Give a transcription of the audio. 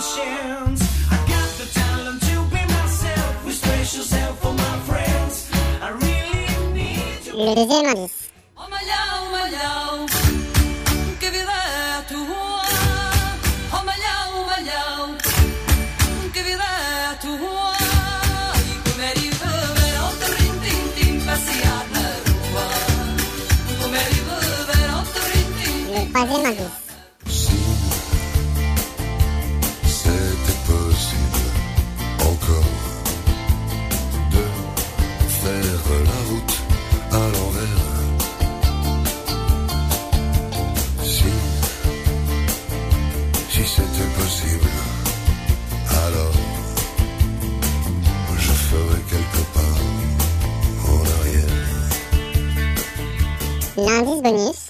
Second chance. I got the talent to be myself. For my friends. I really need you. Le deuxième indice. Malheur, la route à l'envers. Si, si c'était possible, alors je ferais quelques pas en arrière. L'indice bonus.